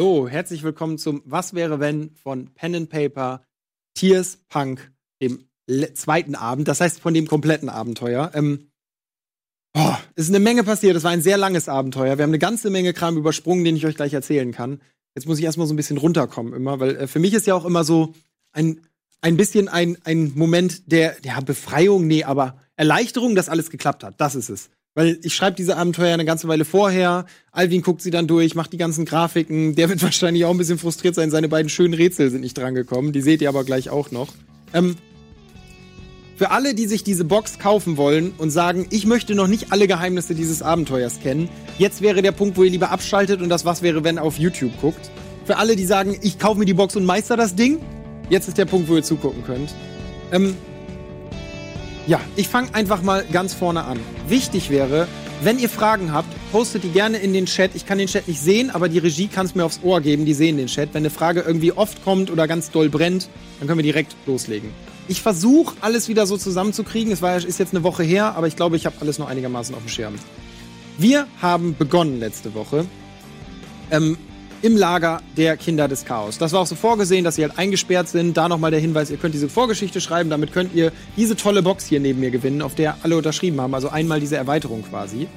Hallo, herzlich willkommen zum Was wäre wenn von Pen and Paper Tears Punk, dem zweiten Abend, das heißt von dem kompletten Abenteuer. Ähm, oh, es ist eine Menge passiert, es war ein sehr langes Abenteuer. Wir haben eine ganze Menge Kram übersprungen, den ich euch gleich erzählen kann. Jetzt muss ich erstmal so ein bisschen runterkommen immer, weil äh, für mich ist ja auch immer so ein, ein bisschen ein, ein Moment der, ja, Befreiung, nee, aber Erleichterung, dass alles geklappt hat. Das ist es. Weil ich schreibe diese Abenteuer eine ganze Weile vorher. Alvin guckt sie dann durch, macht die ganzen Grafiken. Der wird wahrscheinlich auch ein bisschen frustriert sein. Seine beiden schönen Rätsel sind nicht drangekommen. Die seht ihr aber gleich auch noch. Ähm, für alle, die sich diese Box kaufen wollen und sagen, ich möchte noch nicht alle Geheimnisse dieses Abenteuers kennen, jetzt wäre der Punkt, wo ihr lieber abschaltet und das Was wäre, wenn auf YouTube guckt. Für alle, die sagen, ich kaufe mir die Box und meister das Ding, jetzt ist der Punkt, wo ihr zugucken könnt. Ähm, ja, ich fange einfach mal ganz vorne an. Wichtig wäre, wenn ihr Fragen habt, postet die gerne in den Chat. Ich kann den Chat nicht sehen, aber die Regie kann es mir aufs Ohr geben. Die sehen den Chat. Wenn eine Frage irgendwie oft kommt oder ganz doll brennt, dann können wir direkt loslegen. Ich versuche alles wieder so zusammenzukriegen. Es war, ist jetzt eine Woche her, aber ich glaube, ich habe alles noch einigermaßen auf dem Schirm. Wir haben begonnen letzte Woche ähm, im Lager der Kinder des Chaos. Das war auch so vorgesehen, dass sie halt eingesperrt sind. Da nochmal der Hinweis, ihr könnt diese Vorgeschichte schreiben, damit könnt ihr diese tolle Box hier neben mir gewinnen, auf der alle unterschrieben haben. Also einmal diese Erweiterung quasi.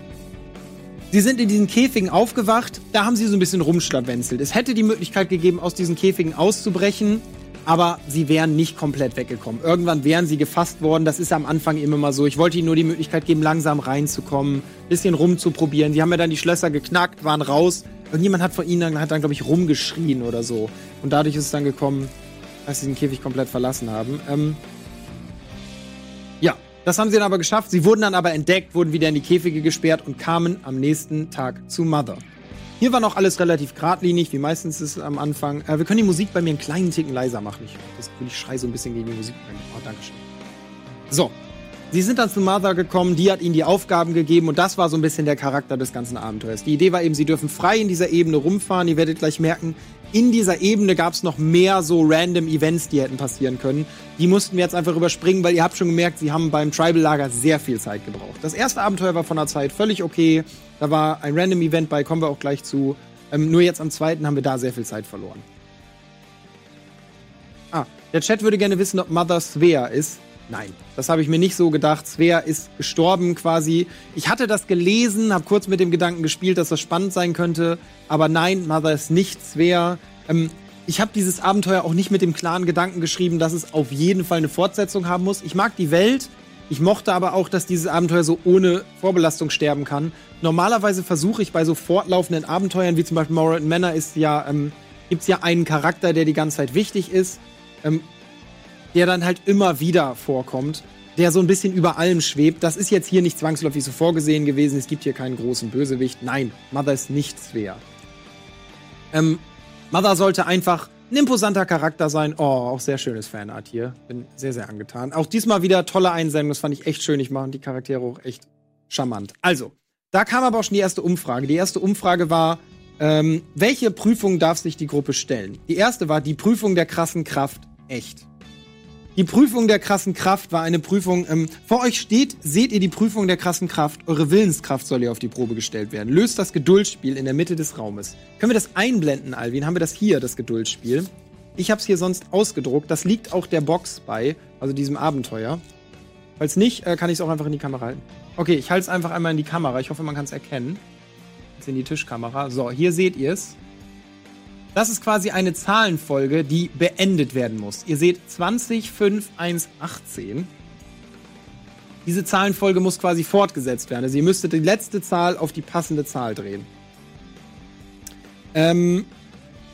Sie sind in diesen Käfigen aufgewacht, da haben sie so ein bisschen rumschlawenzelt. Es hätte die Möglichkeit gegeben, aus diesen Käfigen auszubrechen aber sie wären nicht komplett weggekommen. Irgendwann wären sie gefasst worden. Das ist am Anfang immer mal so. Ich wollte ihnen nur die Möglichkeit geben, langsam reinzukommen, bisschen rumzuprobieren. Sie haben mir dann die Schlösser geknackt, waren raus. Irgendjemand hat von ihnen dann, hat dann, glaube ich, rumgeschrien oder so. Und dadurch ist es dann gekommen, dass sie den Käfig komplett verlassen haben. Ähm ja, das haben sie dann aber geschafft. Sie wurden dann aber entdeckt, wurden wieder in die Käfige gesperrt und kamen am nächsten Tag zu Mother. Hier war noch alles relativ geradlinig, wie meistens ist es am Anfang. Äh, wir können die Musik bei mir einen kleinen Ticken leiser machen. Ich, das, ich schreie so ein bisschen gegen die Musik. Oh, Dankeschön. So. Sie sind dann zu Mother gekommen, die hat ihnen die Aufgaben gegeben und das war so ein bisschen der Charakter des ganzen Abenteuers. Die Idee war eben, sie dürfen frei in dieser Ebene rumfahren. Ihr werdet gleich merken, in dieser Ebene gab es noch mehr so random Events, die hätten passieren können. Die mussten wir jetzt einfach überspringen, weil ihr habt schon gemerkt, sie haben beim Tribal-Lager sehr viel Zeit gebraucht. Das erste Abenteuer war von der Zeit völlig okay. Da war ein Random Event bei, kommen wir auch gleich zu. Ähm, nur jetzt am zweiten haben wir da sehr viel Zeit verloren. Ah, der Chat würde gerne wissen, ob Mother Svea ist. Nein, das habe ich mir nicht so gedacht. Svea ist gestorben quasi. Ich hatte das gelesen, habe kurz mit dem Gedanken gespielt, dass das spannend sein könnte. Aber nein, Mother ist nicht Svea. Ähm, ich habe dieses Abenteuer auch nicht mit dem klaren Gedanken geschrieben, dass es auf jeden Fall eine Fortsetzung haben muss. Ich mag die Welt. Ich mochte aber auch, dass dieses Abenteuer so ohne Vorbelastung sterben kann. Normalerweise versuche ich bei so fortlaufenden Abenteuern, wie zum Beispiel Moral Manor, ist ja, ähm, gibt es ja einen Charakter, der die ganze Zeit wichtig ist, ähm, der dann halt immer wieder vorkommt, der so ein bisschen über allem schwebt. Das ist jetzt hier nicht zwangsläufig so vorgesehen gewesen. Es gibt hier keinen großen Bösewicht. Nein, Mother ist nichts wert. Ähm, Mother sollte einfach ein imposanter Charakter sein. Oh, auch sehr schönes Fanart hier. Bin sehr, sehr angetan. Auch diesmal wieder tolle Einsendung. Das fand ich echt schön. Ich mache die Charaktere auch echt charmant. Also, da kam aber auch schon die erste Umfrage. Die erste Umfrage war, ähm, welche Prüfung darf sich die Gruppe stellen? Die erste war die Prüfung der krassen Kraft. Echt. Die Prüfung der krassen Kraft war eine Prüfung. Ähm, vor euch steht, seht ihr die Prüfung der krassen Kraft. Eure Willenskraft soll hier auf die Probe gestellt werden. Löst das Geduldsspiel in der Mitte des Raumes. Können wir das einblenden, Alvin? Haben wir das hier, das Geduldsspiel? Ich habe es hier sonst ausgedruckt. Das liegt auch der Box bei, also diesem Abenteuer. Falls nicht, äh, kann ich es auch einfach in die Kamera halten. Okay, ich halte es einfach einmal in die Kamera. Ich hoffe, man kann es erkennen. Jetzt in die Tischkamera. So, hier seht ihr es. Das ist quasi eine Zahlenfolge, die beendet werden muss. Ihr seht 20, 5, 1, 18. Diese Zahlenfolge muss quasi fortgesetzt werden. Also ihr müsstet die letzte Zahl auf die passende Zahl drehen. Ähm,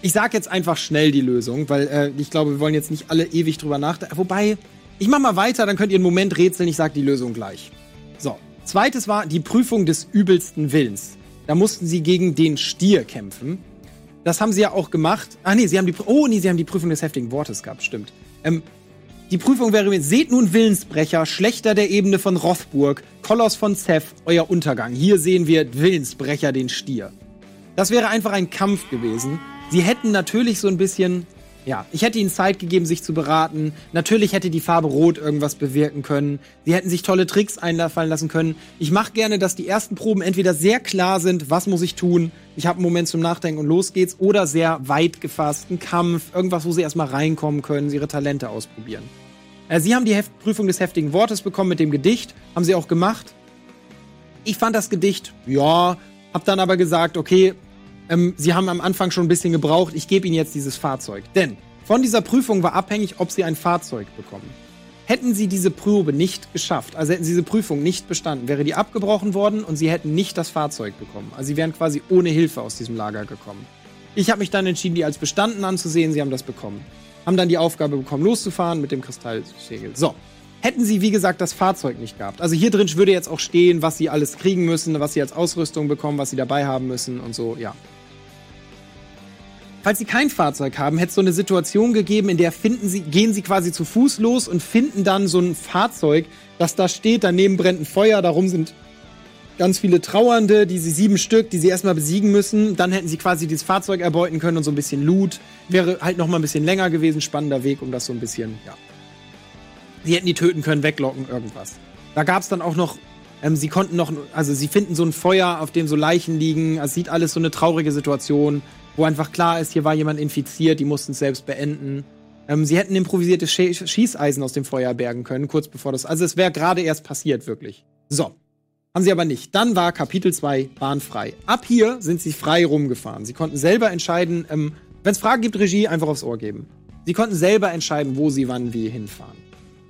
ich sage jetzt einfach schnell die Lösung, weil äh, ich glaube, wir wollen jetzt nicht alle ewig drüber nachdenken. Wobei, ich mache mal weiter, dann könnt ihr einen Moment rätseln. Ich sage die Lösung gleich. So, zweites war die Prüfung des übelsten Willens. Da mussten sie gegen den Stier kämpfen. Das haben sie ja auch gemacht. Ah nee, sie haben die Oh nee, sie haben die Prüfung des heftigen Wortes gehabt, stimmt. Ähm, die Prüfung wäre seht nun Willensbrecher, Schlechter der Ebene von Rothburg, Koloss von Seth, euer Untergang. Hier sehen wir Willensbrecher den Stier. Das wäre einfach ein Kampf gewesen. Sie hätten natürlich so ein bisschen ja, ich hätte ihnen Zeit gegeben, sich zu beraten. Natürlich hätte die Farbe Rot irgendwas bewirken können. Sie hätten sich tolle Tricks einfallen lassen können. Ich mache gerne, dass die ersten Proben entweder sehr klar sind, was muss ich tun, ich habe einen Moment zum Nachdenken und los geht's, oder sehr weit gefasst, ein Kampf, irgendwas, wo sie erstmal reinkommen können, ihre Talente ausprobieren. Äh, sie haben die Heft Prüfung des heftigen Wortes bekommen mit dem Gedicht, haben sie auch gemacht. Ich fand das Gedicht, ja, hab dann aber gesagt, okay, ähm, sie haben am Anfang schon ein bisschen gebraucht, ich gebe ihnen jetzt dieses Fahrzeug. Denn von dieser Prüfung war abhängig, ob sie ein Fahrzeug bekommen. Hätten sie diese Probe nicht geschafft, also hätten sie diese Prüfung nicht bestanden, wäre die abgebrochen worden und sie hätten nicht das Fahrzeug bekommen. Also sie wären quasi ohne Hilfe aus diesem Lager gekommen. Ich habe mich dann entschieden, die als bestanden anzusehen, sie haben das bekommen. Haben dann die Aufgabe bekommen, loszufahren mit dem Kristallsegel. So, Hätten sie, wie gesagt, das Fahrzeug nicht gehabt. Also hier drin würde jetzt auch stehen, was sie alles kriegen müssen, was sie als Ausrüstung bekommen, was sie dabei haben müssen und so, ja. Falls sie kein Fahrzeug haben, hätte es so eine Situation gegeben, in der finden sie, gehen sie quasi zu Fuß los und finden dann so ein Fahrzeug, das da steht, daneben brennt ein Feuer, darum sind ganz viele Trauernde, die sie sieben Stück, die sie erstmal besiegen müssen. Dann hätten sie quasi dieses Fahrzeug erbeuten können und so ein bisschen Loot. Wäre halt noch mal ein bisschen länger gewesen, spannender Weg, um das so ein bisschen, ja. Sie hätten die töten können, weglocken, irgendwas. Da gab es dann auch noch, ähm, sie konnten noch, also sie finden so ein Feuer, auf dem so Leichen liegen. Es sieht alles so eine traurige Situation wo einfach klar ist, hier war jemand infiziert, die mussten es selbst beenden. Ähm, sie hätten improvisierte Sch Schießeisen aus dem Feuer bergen können, kurz bevor das. Also es wäre gerade erst passiert, wirklich. So. Haben sie aber nicht. Dann war Kapitel 2 bahnfrei. Ab hier sind sie frei rumgefahren. Sie konnten selber entscheiden, ähm, wenn es Fragen gibt, Regie einfach aufs Ohr geben. Sie konnten selber entscheiden, wo sie wann wie hinfahren.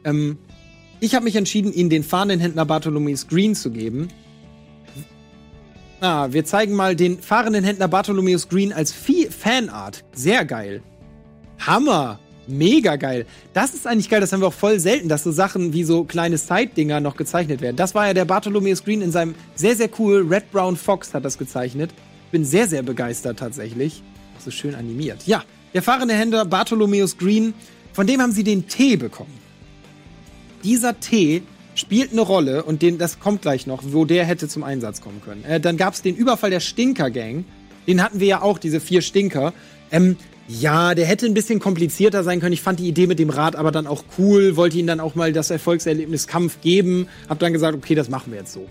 Ähm, ich habe mich entschieden, ihnen den Fahnenhändler Bartholomew Green zu geben, Ah, wir zeigen mal den fahrenden Händler Bartholomeus Green als Fanart. Sehr geil. Hammer. Mega geil. Das ist eigentlich geil, das haben wir auch voll selten, dass so Sachen wie so kleine Side-Dinger noch gezeichnet werden. Das war ja der Bartholomeus Green in seinem sehr, sehr cool Red Brown Fox hat das gezeichnet. Bin sehr, sehr begeistert tatsächlich. So schön animiert. Ja, der fahrende Händler Bartholomeus Green, von dem haben sie den Tee bekommen. Dieser Tee spielt eine Rolle und den, das kommt gleich noch, wo der hätte zum Einsatz kommen können. Äh, dann gab es den Überfall der Stinker-Gang. Den hatten wir ja auch, diese vier Stinker. Ähm, ja, der hätte ein bisschen komplizierter sein können. Ich fand die Idee mit dem Rad aber dann auch cool, wollte ihnen dann auch mal das Erfolgserlebnis Kampf geben. Hab dann gesagt, okay, das machen wir jetzt so.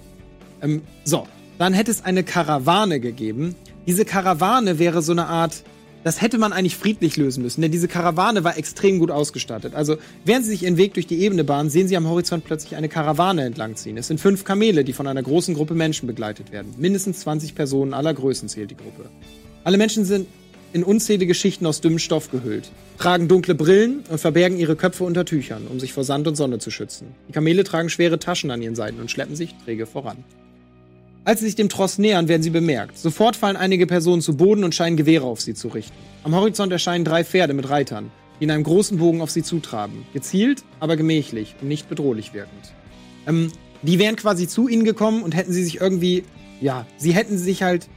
Ähm, so, dann hätte es eine Karawane gegeben. Diese Karawane wäre so eine Art das hätte man eigentlich friedlich lösen müssen, denn diese Karawane war extrem gut ausgestattet. Also, während sie sich ihren Weg durch die Ebene bahnen, sehen sie am Horizont plötzlich eine Karawane entlangziehen. Es sind fünf Kamele, die von einer großen Gruppe Menschen begleitet werden. Mindestens 20 Personen aller Größen zählt die Gruppe. Alle Menschen sind in unzählige Schichten aus dünnem Stoff gehüllt, tragen dunkle Brillen und verbergen ihre Köpfe unter Tüchern, um sich vor Sand und Sonne zu schützen. Die Kamele tragen schwere Taschen an ihren Seiten und schleppen sich träge voran. Als sie sich dem Tross nähern, werden sie bemerkt. Sofort fallen einige Personen zu Boden und scheinen Gewehre auf sie zu richten. Am Horizont erscheinen drei Pferde mit Reitern, die in einem großen Bogen auf sie zutraben. Gezielt, aber gemächlich und nicht bedrohlich wirkend. Ähm, die wären quasi zu ihnen gekommen und hätten sie sich irgendwie, ja, sie hätten sich halt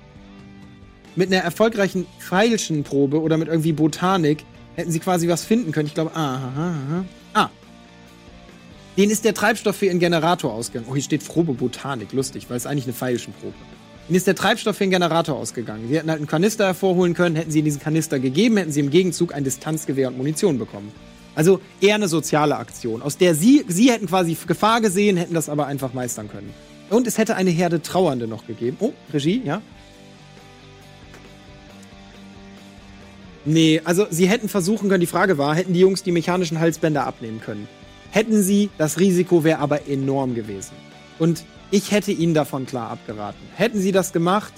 mit einer erfolgreichen Pfeilchenprobe oder mit irgendwie Botanik, hätten sie quasi was finden können. Ich glaube, aha, aha, aha. Den ist der Treibstoff für ihren Generator ausgegangen. Oh, hier steht Frobe Botanik. Lustig, weil es eigentlich eine Pfeilchenprobe. Ihnen ist der Treibstoff für den Generator ausgegangen. Sie hätten halt einen Kanister hervorholen können, hätten sie diesen Kanister gegeben, hätten sie im Gegenzug ein Distanzgewehr und Munition bekommen. Also eher eine soziale Aktion, aus der sie, sie hätten quasi Gefahr gesehen, hätten das aber einfach meistern können. Und es hätte eine Herde Trauernde noch gegeben. Oh, Regie, ja? Nee, also sie hätten versuchen können, die Frage war, hätten die Jungs die mechanischen Halsbänder abnehmen können. Hätten sie, das Risiko wäre aber enorm gewesen. Und ich hätte ihnen davon klar abgeraten. Hätten sie das gemacht,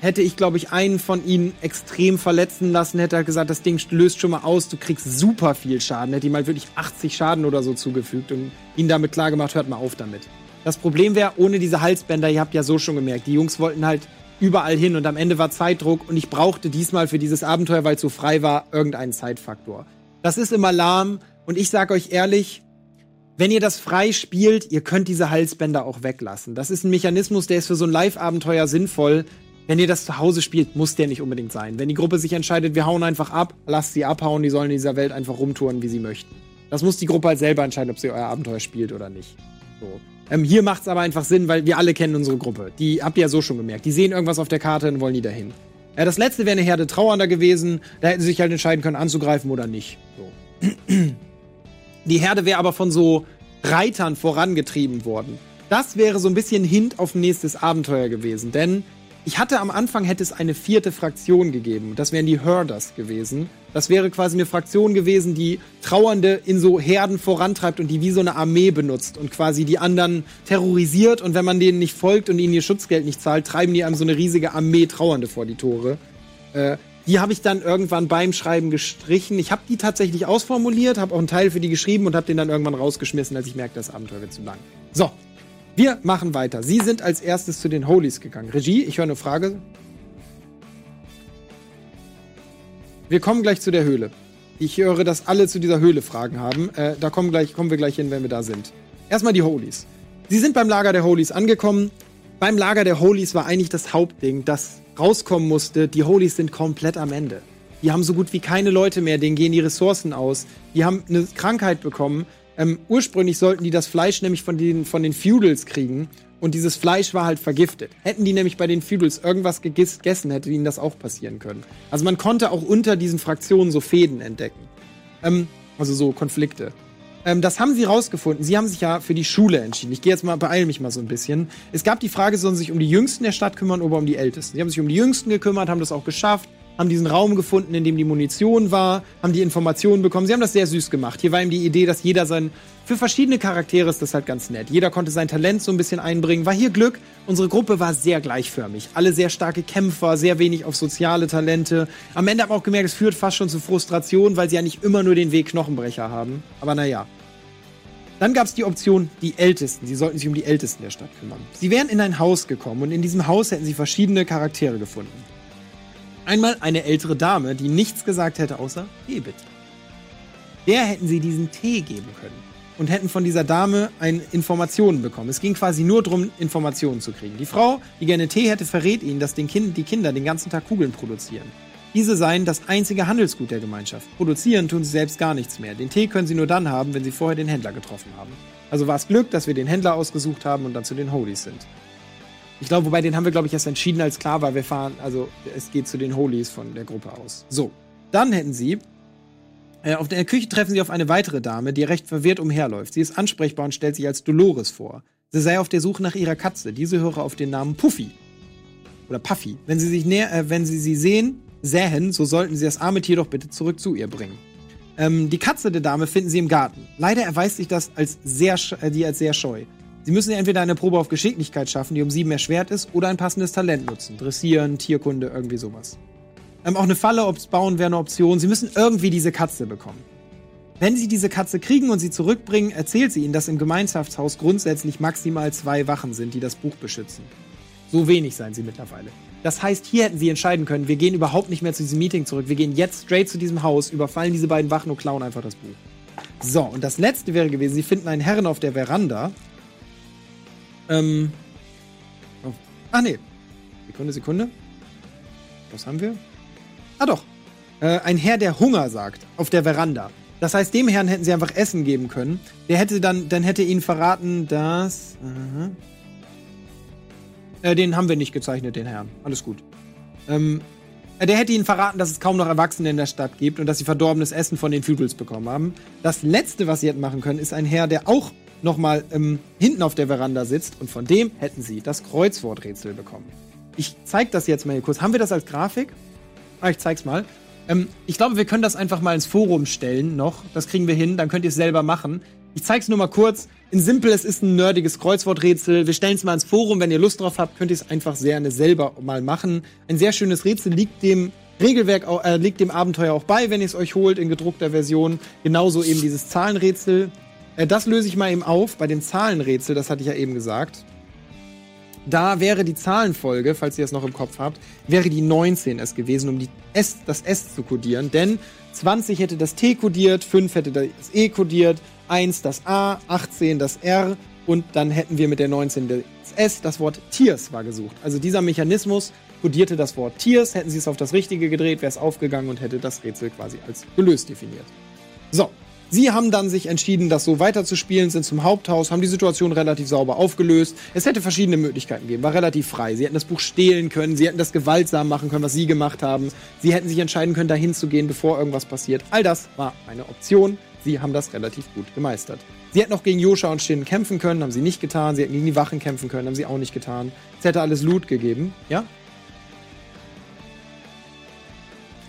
hätte ich, glaube ich, einen von ihnen extrem verletzen lassen, hätte er gesagt, das Ding löst schon mal aus, du kriegst super viel Schaden, hätte ihm halt wirklich 80 Schaden oder so zugefügt und ihnen damit klar gemacht, hört mal auf damit. Das Problem wäre, ohne diese Halsbänder, ihr habt ja so schon gemerkt, die Jungs wollten halt überall hin und am Ende war Zeitdruck und ich brauchte diesmal für dieses Abenteuer, weil es so frei war, irgendeinen Zeitfaktor. Das ist immer lahm und ich sage euch ehrlich, wenn ihr das frei spielt, ihr könnt diese Halsbänder auch weglassen. Das ist ein Mechanismus, der ist für so ein Live-Abenteuer sinnvoll. Wenn ihr das zu Hause spielt, muss der nicht unbedingt sein. Wenn die Gruppe sich entscheidet, wir hauen einfach ab, lasst sie abhauen, die sollen in dieser Welt einfach rumtouren, wie sie möchten. Das muss die Gruppe halt selber entscheiden, ob sie euer Abenteuer spielt oder nicht. So. Ähm, hier macht es aber einfach Sinn, weil wir alle kennen unsere Gruppe. Die habt ihr ja so schon gemerkt. Die sehen irgendwas auf der Karte und wollen die dahin. Ja, das letzte wäre eine Herde Trauernder gewesen. Da hätten sie sich halt entscheiden können, anzugreifen oder nicht. So. Die Herde wäre aber von so Reitern vorangetrieben worden. Das wäre so ein bisschen Hint auf nächstes Abenteuer gewesen, denn ich hatte am Anfang hätte es eine vierte Fraktion gegeben. Das wären die Herders gewesen. Das wäre quasi eine Fraktion gewesen, die Trauernde in so Herden vorantreibt und die wie so eine Armee benutzt und quasi die anderen terrorisiert. Und wenn man denen nicht folgt und ihnen ihr Schutzgeld nicht zahlt, treiben die einem so eine riesige Armee Trauernde vor die Tore. Äh, die habe ich dann irgendwann beim Schreiben gestrichen. Ich habe die tatsächlich ausformuliert, habe auch einen Teil für die geschrieben und habe den dann irgendwann rausgeschmissen, als ich merkte, das Abenteuer wird zu lang. So, wir machen weiter. Sie sind als erstes zu den Holies gegangen. Regie, ich höre eine Frage. Wir kommen gleich zu der Höhle. Ich höre, dass alle zu dieser Höhle Fragen haben. Äh, da kommen, gleich, kommen wir gleich hin, wenn wir da sind. Erstmal die Holies. Sie sind beim Lager der Holies angekommen. Beim Lager der Holies war eigentlich das Hauptding, das rauskommen musste. Die Holies sind komplett am Ende. Die haben so gut wie keine Leute mehr, denen gehen die Ressourcen aus. Die haben eine Krankheit bekommen. Ähm, ursprünglich sollten die das Fleisch nämlich von den, von den Feudals kriegen. Und dieses Fleisch war halt vergiftet. Hätten die nämlich bei den Feudals irgendwas gegessen, hätte ihnen das auch passieren können. Also man konnte auch unter diesen Fraktionen so Fäden entdecken. Ähm, also so Konflikte. Ähm, das haben sie rausgefunden. Sie haben sich ja für die Schule entschieden. Ich gehe jetzt mal, beeile mich mal so ein bisschen. Es gab die Frage, sollen sie sich um die Jüngsten der Stadt kümmern oder um die Ältesten? Sie haben sich um die Jüngsten gekümmert, haben das auch geschafft haben diesen Raum gefunden, in dem die Munition war, haben die Informationen bekommen. Sie haben das sehr süß gemacht. Hier war ihm die Idee, dass jeder sein. Für verschiedene Charaktere ist das halt ganz nett. Jeder konnte sein Talent so ein bisschen einbringen. War hier Glück. Unsere Gruppe war sehr gleichförmig. Alle sehr starke Kämpfer, sehr wenig auf soziale Talente. Am Ende haben wir auch gemerkt, es führt fast schon zu Frustration, weil sie ja nicht immer nur den Weg Knochenbrecher haben. Aber naja. Dann gab es die Option, die Ältesten. Sie sollten sich um die Ältesten der Stadt kümmern. Sie wären in ein Haus gekommen und in diesem Haus hätten sie verschiedene Charaktere gefunden. Einmal eine ältere Dame, die nichts gesagt hätte außer Tee bitte. Der hätten sie diesen Tee geben können und hätten von dieser Dame ein Informationen bekommen. Es ging quasi nur darum, Informationen zu kriegen. Die Frau, die gerne Tee hätte, verrät ihnen, dass den kind, die Kinder den ganzen Tag Kugeln produzieren. Diese seien das einzige Handelsgut der Gemeinschaft. Produzieren tun sie selbst gar nichts mehr. Den Tee können sie nur dann haben, wenn sie vorher den Händler getroffen haben. Also war es Glück, dass wir den Händler ausgesucht haben und dann zu den Holies sind. Ich glaube, wobei den haben wir, glaube ich, erst entschieden, als klar war, wir fahren, also es geht zu den Holies von der Gruppe aus. So, dann hätten sie, äh, auf der Küche treffen sie auf eine weitere Dame, die recht verwirrt umherläuft. Sie ist ansprechbar und stellt sich als Dolores vor. Sie sei auf der Suche nach ihrer Katze. Diese höre auf den Namen Puffy. Oder Puffy. Wenn sie sich näher, äh, wenn sie sie sehen, sähen, so sollten sie das arme Tier doch bitte zurück zu ihr bringen. Ähm, die Katze der Dame finden sie im Garten. Leider erweist sich das als sehr, äh, die als sehr scheu. Sie müssen entweder eine Probe auf Geschicklichkeit schaffen, die um sieben erschwert ist, oder ein passendes Talent nutzen. Dressieren, Tierkunde, irgendwie sowas. Ähm, auch eine Falle ob's bauen wäre eine Option. Sie müssen irgendwie diese Katze bekommen. Wenn Sie diese Katze kriegen und sie zurückbringen, erzählt sie Ihnen, dass im Gemeinschaftshaus grundsätzlich maximal zwei Wachen sind, die das Buch beschützen. So wenig seien sie mittlerweile. Das heißt, hier hätten sie entscheiden können, wir gehen überhaupt nicht mehr zu diesem Meeting zurück. Wir gehen jetzt straight zu diesem Haus, überfallen diese beiden Wachen und klauen einfach das Buch. So, und das letzte wäre gewesen, sie finden einen Herren auf der Veranda, ähm. Oh. Ach nee. Sekunde, Sekunde. Was haben wir? Ah doch. Äh, ein Herr, der Hunger sagt, auf der Veranda. Das heißt, dem Herrn hätten sie einfach Essen geben können. Der hätte dann, dann hätte ihnen verraten, dass. Uh äh, den haben wir nicht gezeichnet, den Herrn. Alles gut. Ähm, äh, der hätte ihnen verraten, dass es kaum noch Erwachsene in der Stadt gibt und dass sie verdorbenes Essen von den Feudals bekommen haben. Das letzte, was sie hätten machen können, ist ein Herr, der auch nochmal ähm, hinten auf der Veranda sitzt und von dem hätten sie das Kreuzworträtsel bekommen. Ich zeig das jetzt mal hier kurz. Haben wir das als Grafik? Ah, ich zeig's mal. Ähm, ich glaube, wir können das einfach mal ins Forum stellen noch. Das kriegen wir hin, dann könnt ihr es selber machen. Ich zeig's nur mal kurz. In Simpel, es ist ein nerdiges Kreuzworträtsel. Wir stellen es mal ins Forum. Wenn ihr Lust drauf habt, könnt ihr es einfach gerne selber mal machen. Ein sehr schönes Rätsel liegt dem Regelwerk, äh, liegt dem Abenteuer auch bei, wenn ihr es euch holt in gedruckter Version. Genauso eben dieses Zahlenrätsel. Äh, das löse ich mal eben auf bei den Zahlenrätsel, das hatte ich ja eben gesagt. Da wäre die Zahlenfolge, falls ihr es noch im Kopf habt, wäre die 19 es gewesen, um die S, das S zu kodieren. Denn 20 hätte das T kodiert, 5 hätte das E kodiert, 1 das A, 18 das R und dann hätten wir mit der 19 das S, das Wort Tiers war gesucht. Also dieser Mechanismus kodierte das Wort Tiers, hätten sie es auf das Richtige gedreht, wäre es aufgegangen und hätte das Rätsel quasi als gelöst definiert. So, Sie haben dann sich entschieden, das so weiterzuspielen, sind zum Haupthaus, haben die Situation relativ sauber aufgelöst. Es hätte verschiedene Möglichkeiten gegeben, war relativ frei. Sie hätten das Buch stehlen können, sie hätten das gewaltsam machen können, was sie gemacht haben. Sie hätten sich entscheiden können, dahin zu gehen, bevor irgendwas passiert. All das war eine Option. Sie haben das relativ gut gemeistert. Sie hätten auch gegen Joscha und Shin kämpfen können, haben sie nicht getan. Sie hätten gegen die Wachen kämpfen können, haben sie auch nicht getan. Es hätte alles Loot gegeben, ja?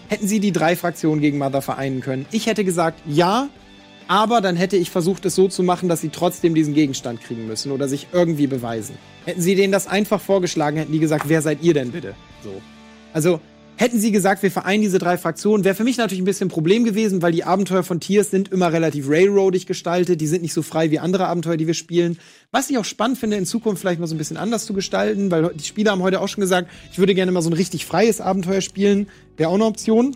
Hätten sie die drei Fraktionen gegen Mother vereinen können? Ich hätte gesagt, ja, aber dann hätte ich versucht, es so zu machen, dass sie trotzdem diesen Gegenstand kriegen müssen oder sich irgendwie beweisen. Hätten sie denen das einfach vorgeschlagen, hätten die gesagt, wer seid ihr denn bitte? So. Also, hätten sie gesagt, wir vereinen diese drei Fraktionen, wäre für mich natürlich ein bisschen ein Problem gewesen, weil die Abenteuer von Tiers sind immer relativ railroadig gestaltet, die sind nicht so frei wie andere Abenteuer, die wir spielen. Was ich auch spannend finde, in Zukunft vielleicht mal so ein bisschen anders zu gestalten, weil die Spieler haben heute auch schon gesagt, ich würde gerne mal so ein richtig freies Abenteuer spielen. Wäre auch eine Option.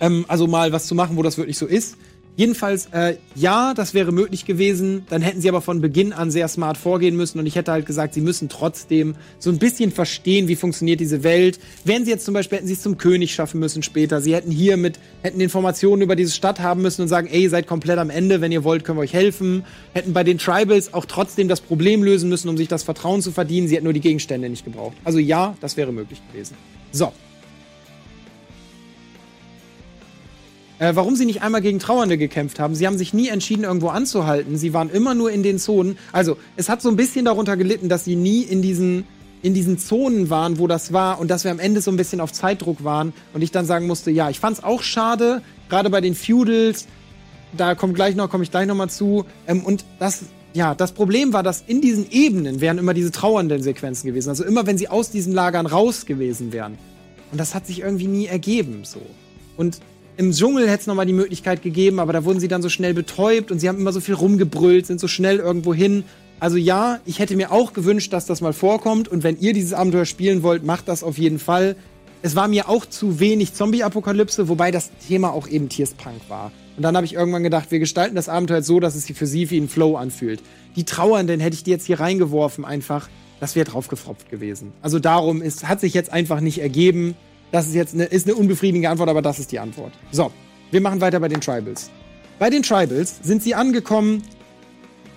Ähm, also mal was zu machen, wo das wirklich so ist. Jedenfalls, äh, ja, das wäre möglich gewesen. Dann hätten sie aber von Beginn an sehr smart vorgehen müssen. Und ich hätte halt gesagt, sie müssen trotzdem so ein bisschen verstehen, wie funktioniert diese Welt. Wenn sie jetzt zum Beispiel hätten sie es zum König schaffen müssen später. Sie hätten hier mit, hätten Informationen über diese Stadt haben müssen und sagen, ey, seid komplett am Ende. Wenn ihr wollt, können wir euch helfen. Hätten bei den Tribals auch trotzdem das Problem lösen müssen, um sich das Vertrauen zu verdienen. Sie hätten nur die Gegenstände nicht gebraucht. Also ja, das wäre möglich gewesen. So. Äh, warum sie nicht einmal gegen Trauernde gekämpft haben. Sie haben sich nie entschieden, irgendwo anzuhalten. Sie waren immer nur in den Zonen. Also, es hat so ein bisschen darunter gelitten, dass sie nie in diesen in diesen Zonen waren, wo das war und dass wir am Ende so ein bisschen auf Zeitdruck waren und ich dann sagen musste, ja, ich fand's auch schade, gerade bei den Feudals, da kommt gleich noch, komme ich gleich noch mal zu ähm, und das ja, das Problem war, dass in diesen Ebenen wären immer diese trauernden Sequenzen gewesen. Also immer, wenn sie aus diesen Lagern raus gewesen wären. Und das hat sich irgendwie nie ergeben, so. Und im Dschungel hätte es nochmal die Möglichkeit gegeben, aber da wurden sie dann so schnell betäubt und sie haben immer so viel rumgebrüllt, sind so schnell irgendwo hin. Also ja, ich hätte mir auch gewünscht, dass das mal vorkommt und wenn ihr dieses Abenteuer spielen wollt, macht das auf jeden Fall. Es war mir auch zu wenig Zombie-Apokalypse, wobei das Thema auch eben Tierspunk war. Und dann habe ich irgendwann gedacht, wir gestalten das Abenteuer so, dass es sich für sie wie ein Flow anfühlt. Die Trauernden hätte ich die jetzt hier reingeworfen einfach. Das wäre draufgefropft gewesen. Also darum ist, hat sich jetzt einfach nicht ergeben. Das ist jetzt eine, ist eine unbefriedigende Antwort, aber das ist die Antwort. So, wir machen weiter bei den Tribals. Bei den Tribals sind sie angekommen,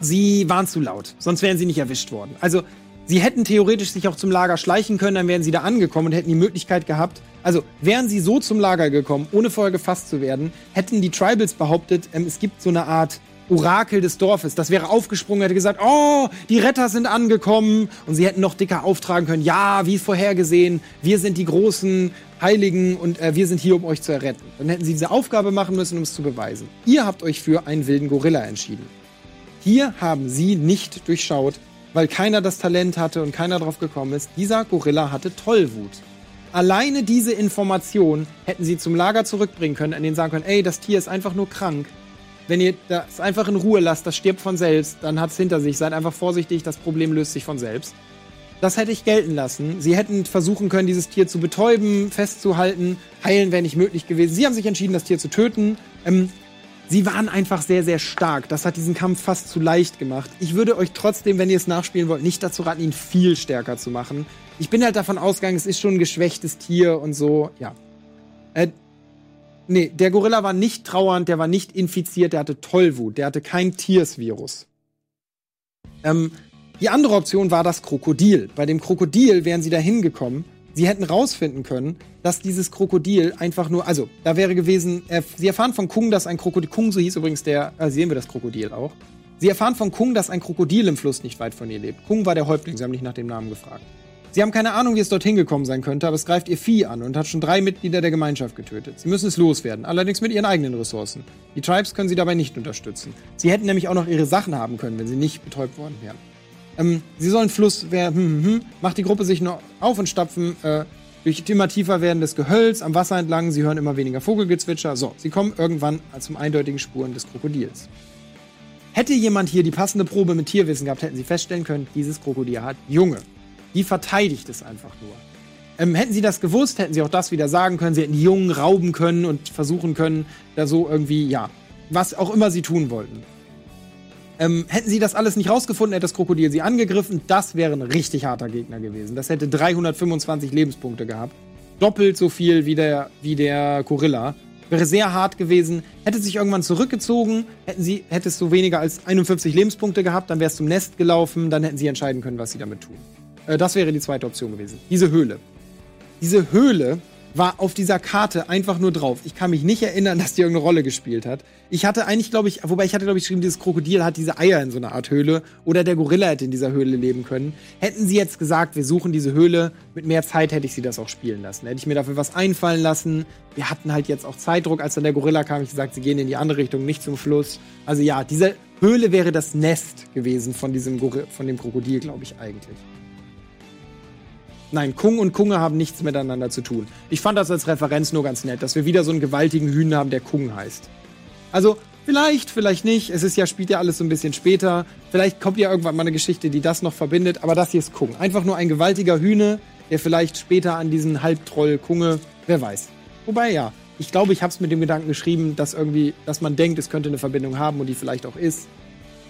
sie waren zu laut, sonst wären sie nicht erwischt worden. Also, sie hätten theoretisch sich auch zum Lager schleichen können, dann wären sie da angekommen und hätten die Möglichkeit gehabt, also wären sie so zum Lager gekommen, ohne vorher gefasst zu werden, hätten die Tribals behauptet, ähm, es gibt so eine Art Orakel des Dorfes. Das wäre aufgesprungen, hätte gesagt, oh, die Retter sind angekommen. Und sie hätten noch dicker auftragen können, ja, wie vorhergesehen, wir sind die großen Heiligen und äh, wir sind hier, um euch zu erretten. Dann hätten sie diese Aufgabe machen müssen, um es zu beweisen. Ihr habt euch für einen wilden Gorilla entschieden. Hier haben sie nicht durchschaut, weil keiner das Talent hatte und keiner drauf gekommen ist. Dieser Gorilla hatte Tollwut. Alleine diese Information hätten sie zum Lager zurückbringen können, an denen sagen können, ey, das Tier ist einfach nur krank wenn ihr das einfach in Ruhe lasst, das stirbt von selbst, dann hat es hinter sich. Seid einfach vorsichtig, das Problem löst sich von selbst. Das hätte ich gelten lassen. Sie hätten versuchen können, dieses Tier zu betäuben, festzuhalten. Heilen wäre nicht möglich gewesen. Sie haben sich entschieden, das Tier zu töten. Ähm, sie waren einfach sehr, sehr stark. Das hat diesen Kampf fast zu leicht gemacht. Ich würde euch trotzdem, wenn ihr es nachspielen wollt, nicht dazu raten, ihn viel stärker zu machen. Ich bin halt davon ausgegangen, es ist schon ein geschwächtes Tier und so. Ja. Äh, Nee, der Gorilla war nicht trauernd, der war nicht infiziert, der hatte Tollwut, der hatte kein Tiersvirus. Ähm, die andere Option war das Krokodil. Bei dem Krokodil wären sie da hingekommen. Sie hätten rausfinden können, dass dieses Krokodil einfach nur, also da wäre gewesen, äh, sie erfahren von Kung, dass ein Krokodil, Kung, so hieß übrigens der, äh, sehen wir das Krokodil auch. Sie erfahren von Kung, dass ein Krokodil im Fluss nicht weit von ihr lebt. Kung war der Häuptling, sie haben nicht nach dem Namen gefragt. Sie haben keine Ahnung, wie es dorthin gekommen sein könnte, aber es greift ihr Vieh an und hat schon drei Mitglieder der Gemeinschaft getötet. Sie müssen es loswerden, allerdings mit ihren eigenen Ressourcen. Die Tribes können sie dabei nicht unterstützen. Sie hätten nämlich auch noch ihre Sachen haben können, wenn sie nicht betäubt worden wären. Ähm, sie sollen Fluss werden, hm, hm, hm, macht die Gruppe sich noch auf und stapfen äh, durch immer tiefer werdendes Gehölz am Wasser entlang. Sie hören immer weniger Vogelgezwitscher. So, sie kommen irgendwann zum eindeutigen Spuren des Krokodils. Hätte jemand hier die passende Probe mit Tierwissen gehabt, hätten sie feststellen können, dieses Krokodil hat Junge. Die verteidigt es einfach nur. Ähm, hätten sie das gewusst, hätten sie auch das wieder sagen können. Sie hätten die Jungen rauben können und versuchen können, da so irgendwie, ja, was auch immer sie tun wollten. Ähm, hätten sie das alles nicht rausgefunden, hätte das Krokodil sie angegriffen. Das wäre ein richtig harter Gegner gewesen. Das hätte 325 Lebenspunkte gehabt. Doppelt so viel wie der, wie der Gorilla. Wäre sehr hart gewesen. Hätte sich irgendwann zurückgezogen, hätten sie, hättest du weniger als 51 Lebenspunkte gehabt, dann wärst du zum Nest gelaufen, dann hätten sie entscheiden können, was sie damit tun. Äh, das wäre die zweite Option gewesen. Diese Höhle. Diese Höhle war auf dieser Karte einfach nur drauf. Ich kann mich nicht erinnern, dass die irgendeine Rolle gespielt hat. Ich hatte eigentlich, glaube ich, wobei ich hatte, glaube ich, geschrieben, dieses Krokodil hat diese Eier in so einer Art Höhle oder der Gorilla hätte in dieser Höhle leben können. Hätten sie jetzt gesagt, wir suchen diese Höhle, mit mehr Zeit hätte ich sie das auch spielen lassen. Hätte ich mir dafür was einfallen lassen. Wir hatten halt jetzt auch Zeitdruck, als dann der Gorilla kam. Ich gesagt, sie gehen in die andere Richtung, nicht zum Fluss. Also ja, diese Höhle wäre das Nest gewesen von diesem Gorilla, von dem Krokodil, glaube ich eigentlich. Nein, Kung und Kunge haben nichts miteinander zu tun. Ich fand das als Referenz nur ganz nett, dass wir wieder so einen gewaltigen Hühner haben, der Kung heißt. Also, vielleicht, vielleicht nicht. Es ist ja, spielt ja alles so ein bisschen später. Vielleicht kommt ja irgendwann mal eine Geschichte, die das noch verbindet, aber das hier ist Kung. Einfach nur ein gewaltiger Hühne, der vielleicht später an diesen Halbtroll Kunge, wer weiß. Wobei ja, ich glaube, ich habe es mit dem Gedanken geschrieben, dass irgendwie, dass man denkt, es könnte eine Verbindung haben und die vielleicht auch ist.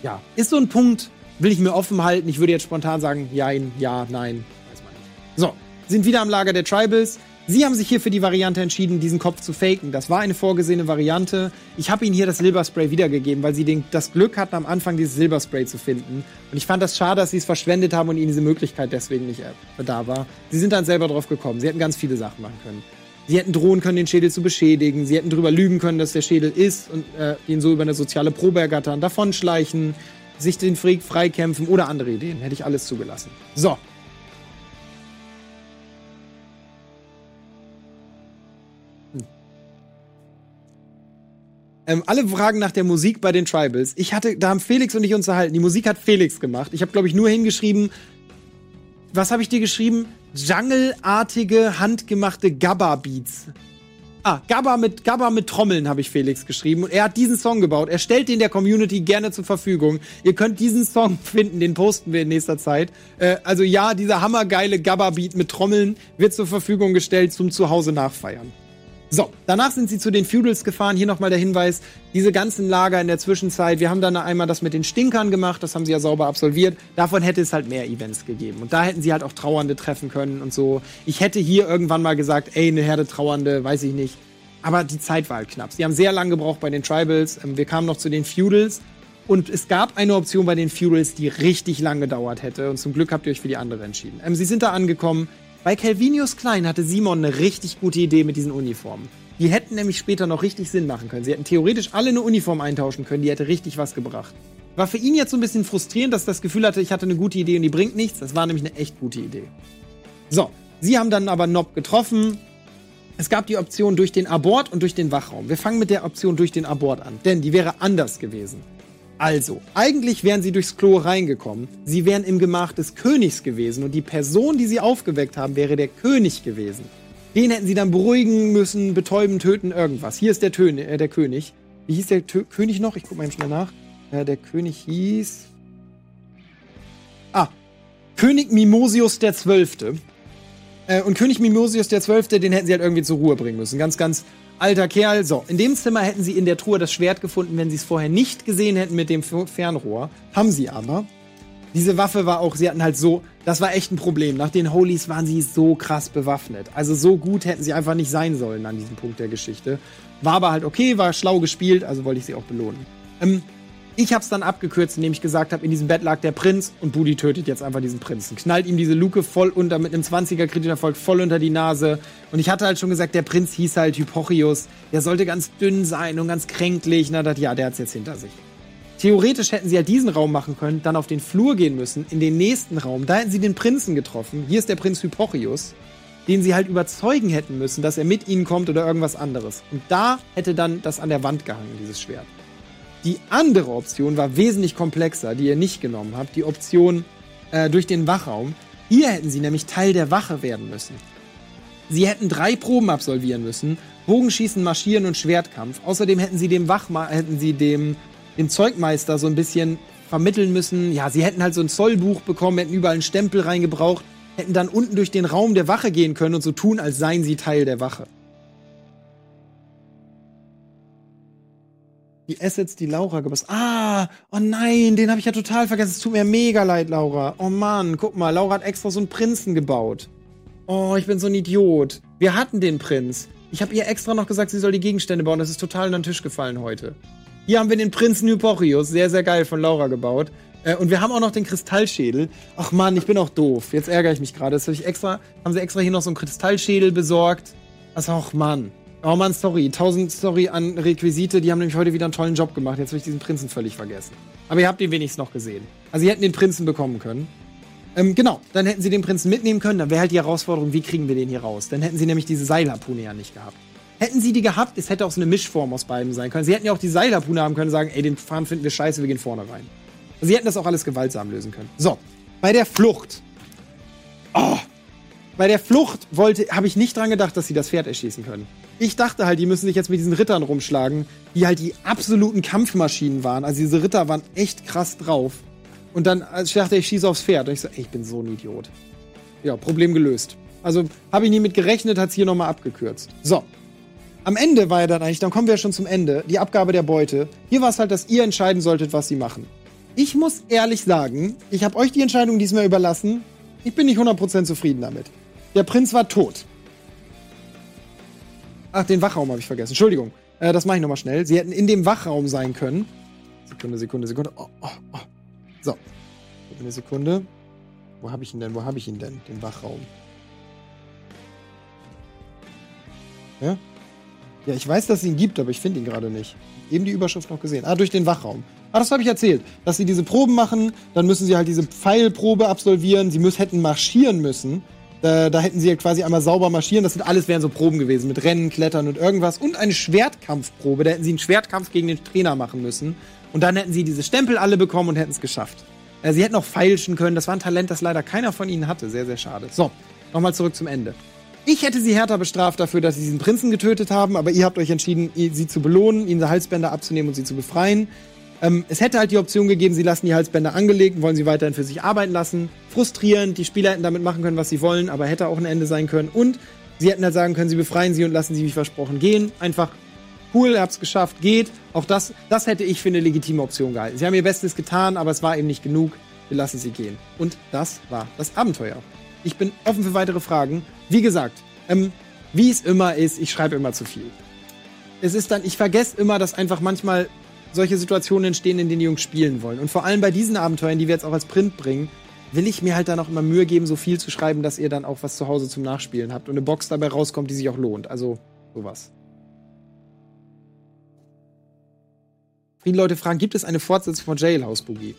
Ja, ist so ein Punkt, will ich mir offen halten. Ich würde jetzt spontan sagen, ja, ja, nein, so, sind wieder am Lager der Tribals. Sie haben sich hier für die Variante entschieden, diesen Kopf zu faken. Das war eine vorgesehene Variante. Ich habe ihnen hier das Silberspray wiedergegeben, weil sie den, das Glück hatten, am Anfang dieses Silberspray zu finden. Und ich fand das schade, dass sie es verschwendet haben und ihnen diese Möglichkeit deswegen nicht äh, da war. Sie sind dann selber drauf gekommen. Sie hätten ganz viele Sachen machen können. Sie hätten drohen können, den Schädel zu beschädigen. Sie hätten drüber lügen können, dass der Schädel ist und äh, ihn so über eine soziale Probe ergattern, davonschleichen, sich den Freak freikämpfen oder andere Ideen. Hätte ich alles zugelassen. So, Ähm, alle fragen nach der Musik bei den Tribals. Ich hatte, da haben Felix und ich uns unterhalten. Die Musik hat Felix gemacht. Ich habe, glaube ich, nur hingeschrieben, was habe ich dir geschrieben? Jungle-artige, handgemachte Gabba-Beats. Ah, Gabba mit, Gabba mit Trommeln habe ich Felix geschrieben. Und er hat diesen Song gebaut. Er stellt den der Community gerne zur Verfügung. Ihr könnt diesen Song finden, den posten wir in nächster Zeit. Äh, also ja, dieser hammergeile Gabba-Beat mit Trommeln wird zur Verfügung gestellt zum Zuhause nachfeiern. So, danach sind sie zu den Feudals gefahren. Hier nochmal der Hinweis, diese ganzen Lager in der Zwischenzeit. Wir haben dann einmal das mit den Stinkern gemacht, das haben sie ja sauber absolviert. Davon hätte es halt mehr Events gegeben. Und da hätten sie halt auch Trauernde treffen können und so. Ich hätte hier irgendwann mal gesagt, ey, eine Herde Trauernde, weiß ich nicht. Aber die Zeit war halt knapp. Sie haben sehr lange gebraucht bei den Tribals. Ähm, wir kamen noch zu den Feudals. Und es gab eine Option bei den Feudals, die richtig lang gedauert hätte. Und zum Glück habt ihr euch für die andere entschieden. Ähm, sie sind da angekommen. Bei Calvinius Klein hatte Simon eine richtig gute Idee mit diesen Uniformen. Die hätten nämlich später noch richtig Sinn machen können. Sie hätten theoretisch alle eine Uniform eintauschen können, die hätte richtig was gebracht. War für ihn jetzt so ein bisschen frustrierend, dass er das Gefühl hatte, ich hatte eine gute Idee und die bringt nichts. Das war nämlich eine echt gute Idee. So, sie haben dann aber Nob getroffen. Es gab die Option durch den Abort und durch den Wachraum. Wir fangen mit der Option durch den Abort an, denn die wäre anders gewesen. Also, eigentlich wären sie durchs Klo reingekommen. Sie wären im Gemach des Königs gewesen und die Person, die sie aufgeweckt haben, wäre der König gewesen. Den hätten sie dann beruhigen müssen, betäuben, töten, irgendwas. Hier ist der, Töne, äh, der König. Wie hieß der Tö König noch? Ich guck mal eben schnell nach. Äh, der König hieß. Ah, König Mimosius Zwölfte. Äh, und König Mimosius Zwölfte, den hätten sie halt irgendwie zur Ruhe bringen müssen. Ganz, ganz alter Kerl. So, in dem Zimmer hätten sie in der Truhe das Schwert gefunden, wenn sie es vorher nicht gesehen hätten mit dem Fernrohr. Haben sie aber. Diese Waffe war auch, sie hatten halt so, das war echt ein Problem. Nach den Holies waren sie so krass bewaffnet. Also so gut hätten sie einfach nicht sein sollen an diesem Punkt der Geschichte. War aber halt okay, war schlau gespielt, also wollte ich sie auch belohnen. Ähm, ich habe es dann abgekürzt, indem ich gesagt habe, in diesem Bett lag der Prinz und Budi tötet jetzt einfach diesen Prinzen. Knallt ihm diese Luke voll unter, mit einem 20er Krediterfolg voll unter die Nase. Und ich hatte halt schon gesagt, der Prinz hieß halt Hypochius. Der sollte ganz dünn sein und ganz kränklich. Na, das, ja, der hat's jetzt hinter sich. Theoretisch hätten sie ja diesen Raum machen können, dann auf den Flur gehen müssen, in den nächsten Raum. Da hätten sie den Prinzen getroffen. Hier ist der Prinz Hypochius, den sie halt überzeugen hätten müssen, dass er mit ihnen kommt oder irgendwas anderes. Und da hätte dann das an der Wand gehangen, dieses Schwert. Die andere Option war wesentlich komplexer, die ihr nicht genommen habt. Die Option äh, durch den Wachraum. Hier hätten sie nämlich Teil der Wache werden müssen. Sie hätten drei Proben absolvieren müssen: Bogenschießen, Marschieren und Schwertkampf. Außerdem hätten sie dem Wachma hätten sie dem, dem Zeugmeister so ein bisschen vermitteln müssen. Ja, sie hätten halt so ein Zollbuch bekommen, hätten überall einen Stempel reingebraucht, hätten dann unten durch den Raum der Wache gehen können und so tun, als seien sie Teil der Wache. Die Assets, die Laura gebastelt. Ah, oh nein, den habe ich ja total vergessen. Es tut mir mega leid, Laura. Oh Mann, guck mal, Laura hat extra so einen Prinzen gebaut. Oh, ich bin so ein Idiot. Wir hatten den Prinz. Ich habe ihr extra noch gesagt, sie soll die Gegenstände bauen. Das ist total unter den Tisch gefallen heute. Hier haben wir den Prinzen Hypochius, sehr, sehr geil von Laura gebaut. Äh, und wir haben auch noch den Kristallschädel. Ach man, ich bin auch doof. Jetzt ärgere ich mich gerade. Das habe ich extra, haben sie extra hier noch so einen Kristallschädel besorgt. Also, ach Mann. Oh Mann, sorry. Tausend Sorry an Requisite. Die haben nämlich heute wieder einen tollen Job gemacht. Jetzt habe ich diesen Prinzen völlig vergessen. Aber ihr habt ihn wenigstens noch gesehen. Also, sie hätten den Prinzen bekommen können. Ähm, genau, dann hätten sie den Prinzen mitnehmen können. Dann wäre halt die Herausforderung, wie kriegen wir den hier raus? Dann hätten sie nämlich diese Seilharpune ja nicht gehabt. Hätten sie die gehabt, es hätte auch so eine Mischform aus beiden sein können. Sie hätten ja auch die Seilharpune haben können und sagen, ey, den Fahren finden wir scheiße, wir gehen vorne rein. Also sie hätten das auch alles gewaltsam lösen können. So, bei der Flucht. Oh, bei der Flucht wollte, habe ich nicht dran gedacht, dass sie das Pferd erschießen können. Ich dachte halt, die müssen sich jetzt mit diesen Rittern rumschlagen, die halt die absoluten Kampfmaschinen waren. Also diese Ritter waren echt krass drauf. Und dann also ich dachte ich, schieße aufs Pferd. Und ich so, ey, ich bin so ein Idiot. Ja, Problem gelöst. Also habe ich nie mit gerechnet, hat es hier nochmal abgekürzt. So, am Ende war ja dann eigentlich, dann kommen wir ja schon zum Ende, die Abgabe der Beute. Hier war es halt, dass ihr entscheiden solltet, was sie machen. Ich muss ehrlich sagen, ich habe euch die Entscheidung diesmal überlassen. Ich bin nicht 100% zufrieden damit. Der Prinz war tot. Ach, den Wachraum habe ich vergessen. Entschuldigung. Äh, das mache ich nochmal schnell. Sie hätten in dem Wachraum sein können. Sekunde, Sekunde, Sekunde. Oh, oh, oh. So. Eine Sekunde. Wo habe ich ihn denn? Wo habe ich ihn denn? Den Wachraum. Ja? Ja, ich weiß, dass es ihn gibt, aber ich finde ihn gerade nicht. Eben die Überschrift noch gesehen. Ah, durch den Wachraum. Ah, das habe ich erzählt. Dass sie diese Proben machen, dann müssen sie halt diese Pfeilprobe absolvieren. Sie müssen, hätten marschieren müssen. Da, da hätten sie halt quasi einmal sauber marschieren. Das sind alles wären so Proben gewesen mit Rennen, Klettern und irgendwas. Und eine Schwertkampfprobe. Da hätten sie einen Schwertkampf gegen den Trainer machen müssen. Und dann hätten sie diese Stempel alle bekommen und hätten es geschafft. Äh, sie hätten auch feilschen können. Das war ein Talent, das leider keiner von ihnen hatte. Sehr, sehr schade. So, nochmal zurück zum Ende. Ich hätte sie härter bestraft dafür, dass sie diesen Prinzen getötet haben, aber ihr habt euch entschieden, sie zu belohnen, ihnen die Halsbänder abzunehmen und sie zu befreien. Ähm, es hätte halt die Option gegeben, sie lassen die Halsbänder angelegt und wollen sie weiterhin für sich arbeiten lassen. Frustrierend, die Spieler hätten damit machen können, was sie wollen, aber hätte auch ein Ende sein können. Und sie hätten halt sagen können, sie befreien sie und lassen sie wie versprochen gehen. Einfach cool, ihr habt es geschafft, geht. Auch das, das hätte ich für eine legitime Option gehalten. Sie haben ihr Bestes getan, aber es war eben nicht genug. Wir lassen sie gehen. Und das war das Abenteuer. Ich bin offen für weitere Fragen. Wie gesagt, ähm, wie es immer ist, ich schreibe immer zu viel. Es ist dann, ich vergesse immer, dass einfach manchmal solche Situationen entstehen, in denen die Jungs spielen wollen. Und vor allem bei diesen Abenteuern, die wir jetzt auch als Print bringen, will ich mir halt dann auch immer Mühe geben, so viel zu schreiben, dass ihr dann auch was zu Hause zum Nachspielen habt und eine Box dabei rauskommt, die sich auch lohnt. Also sowas. Viele Leute fragen, gibt es eine Fortsetzung von Jailhouse Boogie?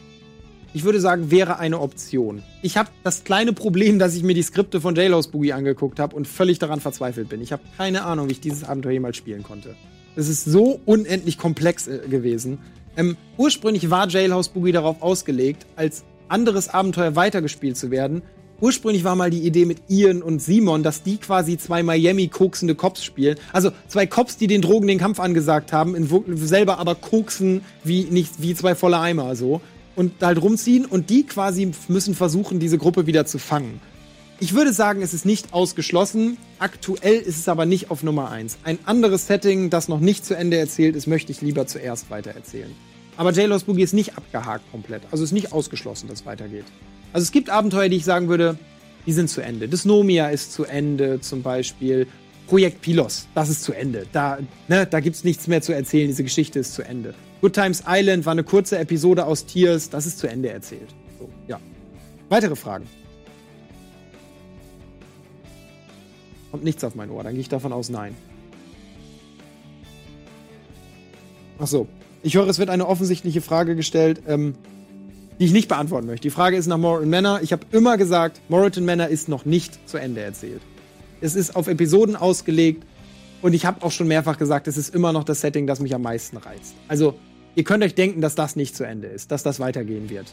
ich würde sagen, wäre eine Option. Ich habe das kleine Problem, dass ich mir die Skripte von Jailhouse Boogie angeguckt habe und völlig daran verzweifelt bin. Ich habe keine Ahnung, wie ich dieses Abenteuer jemals spielen konnte. Es ist so unendlich komplex äh, gewesen. Ähm, ursprünglich war Jailhouse Boogie darauf ausgelegt, als anderes Abenteuer weitergespielt zu werden. Ursprünglich war mal die Idee mit Ian und Simon, dass die quasi zwei Miami-koksende Cops spielen. Also zwei Cops, die den Drogen den Kampf angesagt haben, selber aber koksen wie, nicht, wie zwei volle Eimer so und halt rumziehen und die quasi müssen versuchen, diese Gruppe wieder zu fangen. Ich würde sagen, es ist nicht ausgeschlossen. Aktuell ist es aber nicht auf Nummer 1. Ein anderes Setting, das noch nicht zu Ende erzählt ist, möchte ich lieber zuerst weitererzählen. Aber J-Lost Boogie ist nicht abgehakt komplett. Also ist nicht ausgeschlossen, dass es weitergeht. Also es gibt Abenteuer, die ich sagen würde, die sind zu Ende. Dysnomia ist zu Ende zum Beispiel. Projekt Pilos, das ist zu Ende. Da, ne, da gibt es nichts mehr zu erzählen. Diese Geschichte ist zu Ende. Good Times Island war eine kurze Episode aus Tears. Das ist zu Ende erzählt. So, ja. Weitere Fragen? Kommt nichts auf mein Ohr. Dann gehe ich davon aus, nein. Ach so. Ich höre, es wird eine offensichtliche Frage gestellt, ähm, die ich nicht beantworten möchte. Die Frage ist nach Moreton Manor. Ich habe immer gesagt, Moreton Manor ist noch nicht zu Ende erzählt. Es ist auf Episoden ausgelegt und ich habe auch schon mehrfach gesagt, es ist immer noch das Setting, das mich am meisten reizt. Also, ihr könnt euch denken, dass das nicht zu Ende ist, dass das weitergehen wird.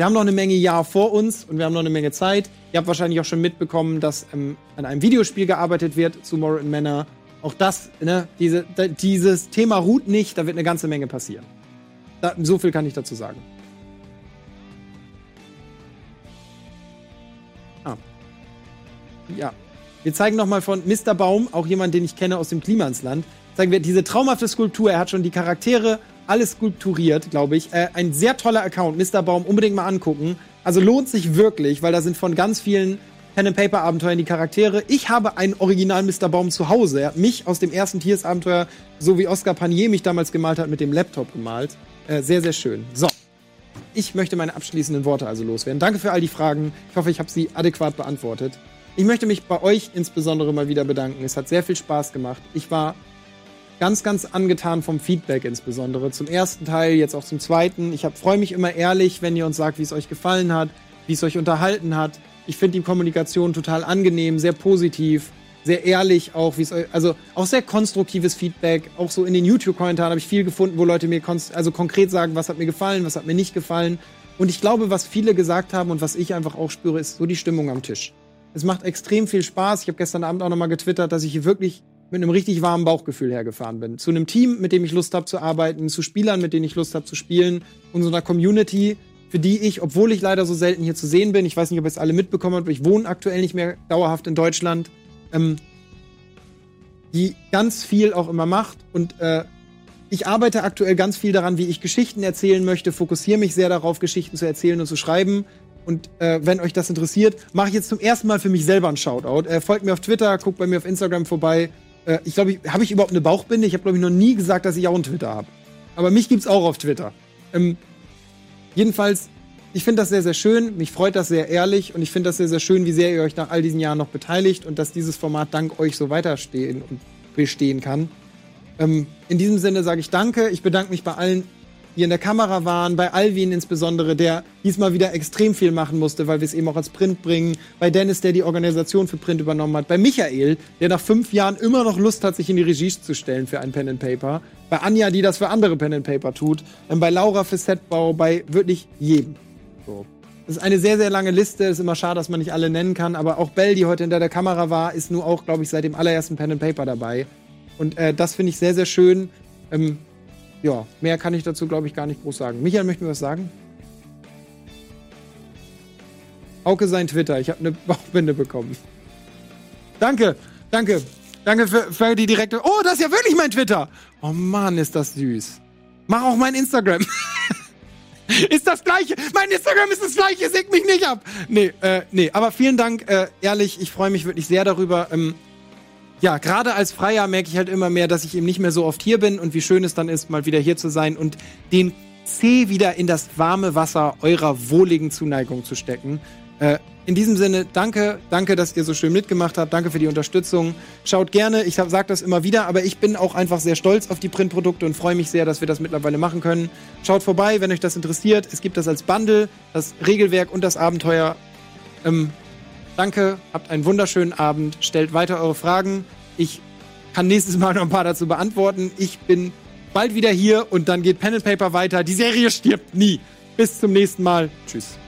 Wir haben noch eine Menge Jahr vor uns und wir haben noch eine Menge Zeit. Ihr habt wahrscheinlich auch schon mitbekommen, dass ähm, an einem Videospiel gearbeitet wird zu Morton Manor. Auch das, ne, diese, da, dieses Thema ruht nicht, da wird eine ganze Menge passieren. Da, so viel kann ich dazu sagen. Ah. Ja, wir zeigen nochmal von Mr. Baum, auch jemand, den ich kenne aus dem Klimansland. Zeigen wir diese traumhafte Skulptur. Er hat schon die Charaktere alles skulpturiert, glaube ich. Äh, ein sehr toller Account, Mr. Baum, unbedingt mal angucken. Also lohnt sich wirklich, weil da sind von ganz vielen Pen and Paper Abenteuern die Charaktere. Ich habe einen Original Mr. Baum zu Hause. Er hat mich aus dem ersten Tiers Abenteuer, so wie Oscar Panier mich damals gemalt hat, mit dem Laptop gemalt. Äh, sehr, sehr schön. So. Ich möchte meine abschließenden Worte also loswerden. Danke für all die Fragen. Ich hoffe, ich habe sie adäquat beantwortet. Ich möchte mich bei euch insbesondere mal wieder bedanken. Es hat sehr viel Spaß gemacht. Ich war ganz, ganz angetan vom Feedback insbesondere. Zum ersten Teil, jetzt auch zum zweiten. Ich freue mich immer ehrlich, wenn ihr uns sagt, wie es euch gefallen hat, wie es euch unterhalten hat. Ich finde die Kommunikation total angenehm, sehr positiv, sehr ehrlich auch, wie es also auch sehr konstruktives Feedback. Auch so in den YouTube-Kommentaren habe ich viel gefunden, wo Leute mir also konkret sagen, was hat mir gefallen, was hat mir nicht gefallen. Und ich glaube, was viele gesagt haben und was ich einfach auch spüre, ist so die Stimmung am Tisch. Es macht extrem viel Spaß. Ich habe gestern Abend auch nochmal getwittert, dass ich hier wirklich mit einem richtig warmen Bauchgefühl hergefahren bin. Zu einem Team, mit dem ich Lust habe zu arbeiten, zu Spielern, mit denen ich Lust habe zu spielen und so einer Community, für die ich, obwohl ich leider so selten hier zu sehen bin, ich weiß nicht, ob ihr es alle mitbekommen habt, ich wohne aktuell nicht mehr dauerhaft in Deutschland, ähm, die ganz viel auch immer macht und äh, ich arbeite aktuell ganz viel daran, wie ich Geschichten erzählen möchte, fokussiere mich sehr darauf, Geschichten zu erzählen und zu schreiben. Und äh, wenn euch das interessiert, mache ich jetzt zum ersten Mal für mich selber einen Shoutout. Äh, folgt mir auf Twitter, guckt bei mir auf Instagram vorbei. Äh, ich glaube, habe ich überhaupt eine Bauchbinde? Ich habe, glaube ich, noch nie gesagt, dass ich auch einen Twitter habe. Aber mich gibt's auch auf Twitter. Ähm, jedenfalls, ich finde das sehr, sehr schön. Mich freut das sehr ehrlich. Und ich finde das sehr, sehr schön, wie sehr ihr euch nach all diesen Jahren noch beteiligt und dass dieses Format dank euch so weiterstehen und bestehen kann. Ähm, in diesem Sinne sage ich Danke. Ich bedanke mich bei allen die in der Kamera waren, bei Alvin insbesondere, der diesmal wieder extrem viel machen musste, weil wir es eben auch als Print bringen, bei Dennis, der die Organisation für Print übernommen hat, bei Michael, der nach fünf Jahren immer noch Lust hat, sich in die Regie zu stellen für ein Pen and Paper, bei Anja, die das für andere Pen and Paper tut, bei Laura für Setbau, bei wirklich jedem. So. Das ist eine sehr, sehr lange Liste. Ist immer schade, dass man nicht alle nennen kann. Aber auch Bell, die heute hinter der Kamera war, ist nur auch, glaube ich, seit dem allerersten Pen and Paper dabei. Und äh, das finde ich sehr, sehr schön. Ähm, ja, mehr kann ich dazu, glaube ich, gar nicht groß sagen. Michael, möchten wir was sagen? Auke sein Twitter. Ich habe eine Bauchbinde bekommen. Danke, danke. Danke für, für, die direkte. Oh, das ist ja wirklich mein Twitter. Oh Mann, ist das süß. Mach auch mein Instagram. ist das gleiche. Mein Instagram ist das gleiche. Säg mich nicht ab. Nee, äh, nee. Aber vielen Dank. Äh, ehrlich, ich freue mich wirklich sehr darüber. Ähm, ja, gerade als Freier merke ich halt immer mehr, dass ich eben nicht mehr so oft hier bin und wie schön es dann ist, mal wieder hier zu sein und den C wieder in das warme Wasser eurer wohligen Zuneigung zu stecken. Äh, in diesem Sinne, danke, danke, dass ihr so schön mitgemacht habt. Danke für die Unterstützung. Schaut gerne, ich sage das immer wieder, aber ich bin auch einfach sehr stolz auf die Printprodukte und freue mich sehr, dass wir das mittlerweile machen können. Schaut vorbei, wenn euch das interessiert. Es gibt das als Bundle, das Regelwerk und das Abenteuer. Ähm, Danke, habt einen wunderschönen Abend. Stellt weiter eure Fragen. Ich kann nächstes Mal noch ein paar dazu beantworten. Ich bin bald wieder hier und dann geht and Paper weiter. Die Serie stirbt nie. Bis zum nächsten Mal. Tschüss.